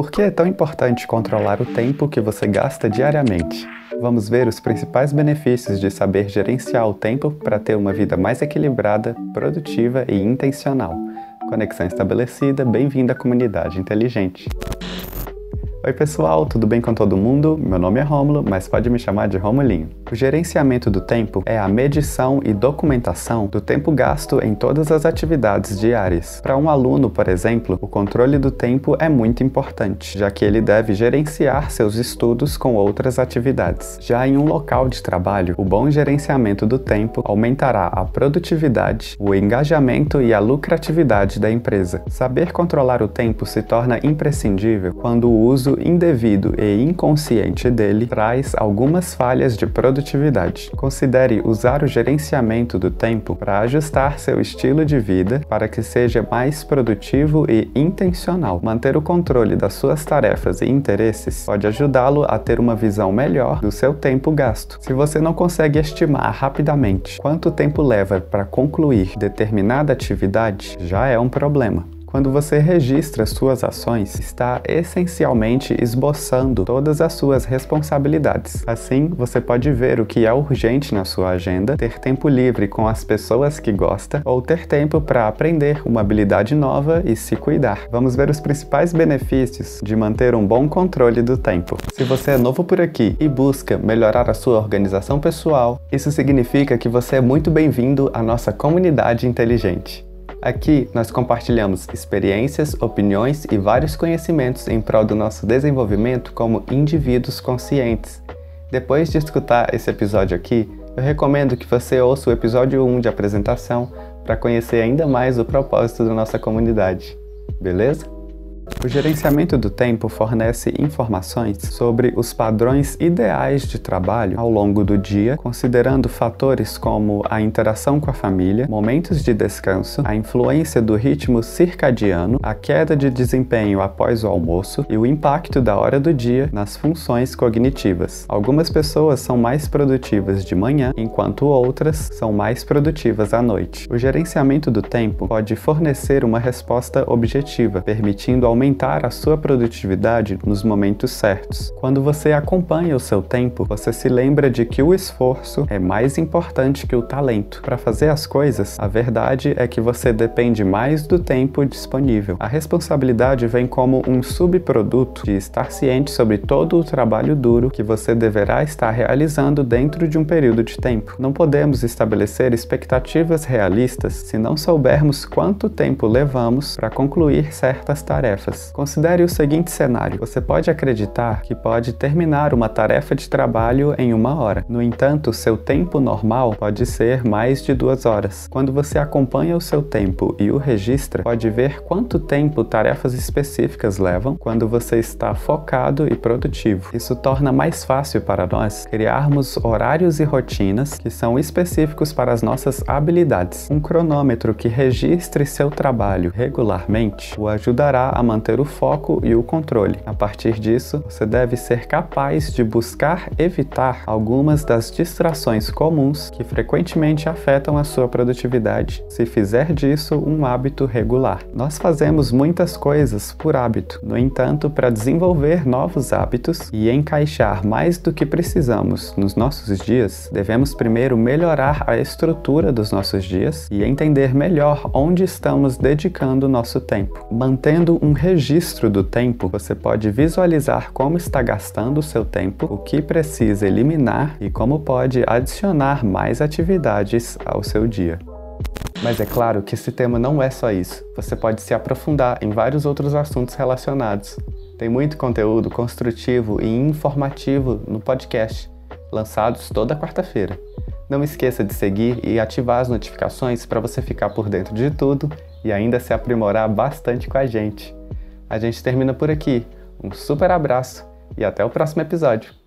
Por que é tão importante controlar o tempo que você gasta diariamente? Vamos ver os principais benefícios de saber gerenciar o tempo para ter uma vida mais equilibrada, produtiva e intencional. Conexão estabelecida, bem-vindo à comunidade inteligente. Oi pessoal, tudo bem com todo mundo? Meu nome é Rômulo, mas pode me chamar de Romulinho. O gerenciamento do tempo é a medição e documentação do tempo gasto em todas as atividades diárias. Para um aluno, por exemplo, o controle do tempo é muito importante, já que ele deve gerenciar seus estudos com outras atividades. Já em um local de trabalho, o bom gerenciamento do tempo aumentará a produtividade, o engajamento e a lucratividade da empresa. Saber controlar o tempo se torna imprescindível quando o uso indevido e inconsciente dele traz algumas falhas de produtividade. Considere usar o gerenciamento do tempo para ajustar seu estilo de vida para que seja mais produtivo e intencional. Manter o controle das suas tarefas e interesses pode ajudá-lo a ter uma visão melhor do seu tempo gasto. Se você não consegue estimar rapidamente quanto tempo leva para concluir determinada atividade, já é um problema. Quando você registra suas ações, está essencialmente esboçando todas as suas responsabilidades. Assim, você pode ver o que é urgente na sua agenda, ter tempo livre com as pessoas que gosta ou ter tempo para aprender uma habilidade nova e se cuidar. Vamos ver os principais benefícios de manter um bom controle do tempo. Se você é novo por aqui e busca melhorar a sua organização pessoal, isso significa que você é muito bem-vindo à nossa comunidade inteligente. Aqui nós compartilhamos experiências, opiniões e vários conhecimentos em prol do nosso desenvolvimento como indivíduos conscientes. Depois de escutar esse episódio aqui, eu recomendo que você ouça o episódio 1 de apresentação para conhecer ainda mais o propósito da nossa comunidade. Beleza? O gerenciamento do tempo fornece informações sobre os padrões ideais de trabalho ao longo do dia, considerando fatores como a interação com a família, momentos de descanso, a influência do ritmo circadiano, a queda de desempenho após o almoço e o impacto da hora do dia nas funções cognitivas. Algumas pessoas são mais produtivas de manhã, enquanto outras são mais produtivas à noite. O gerenciamento do tempo pode fornecer uma resposta objetiva, permitindo aumentar aumentar a sua produtividade nos momentos certos. Quando você acompanha o seu tempo, você se lembra de que o esforço é mais importante que o talento. Para fazer as coisas, a verdade é que você depende mais do tempo disponível. A responsabilidade vem como um subproduto de estar ciente sobre todo o trabalho duro que você deverá estar realizando dentro de um período de tempo. Não podemos estabelecer expectativas realistas se não soubermos quanto tempo levamos para concluir certas tarefas tarefas. Considere o seguinte cenário: você pode acreditar que pode terminar uma tarefa de trabalho em uma hora. No entanto, seu tempo normal pode ser mais de duas horas. Quando você acompanha o seu tempo e o registra, pode ver quanto tempo tarefas específicas levam quando você está focado e produtivo. Isso torna mais fácil para nós criarmos horários e rotinas que são específicos para as nossas habilidades. Um cronômetro que registre seu trabalho regularmente o ajudará a manter o foco e o controle. A partir disso, você deve ser capaz de buscar evitar algumas das distrações comuns que frequentemente afetam a sua produtividade, se fizer disso um hábito regular. Nós fazemos muitas coisas por hábito, no entanto, para desenvolver novos hábitos e encaixar mais do que precisamos nos nossos dias, devemos primeiro melhorar a estrutura dos nossos dias e entender melhor onde estamos dedicando nosso tempo. Mantendo um registro do tempo, você pode visualizar como está gastando o seu tempo, o que precisa eliminar e como pode adicionar mais atividades ao seu dia. Mas é claro que esse tema não é só isso. Você pode se aprofundar em vários outros assuntos relacionados. Tem muito conteúdo construtivo e informativo no podcast, lançados toda quarta-feira. Não esqueça de seguir e ativar as notificações para você ficar por dentro de tudo e ainda se aprimorar bastante com a gente. A gente termina por aqui. Um super abraço e até o próximo episódio.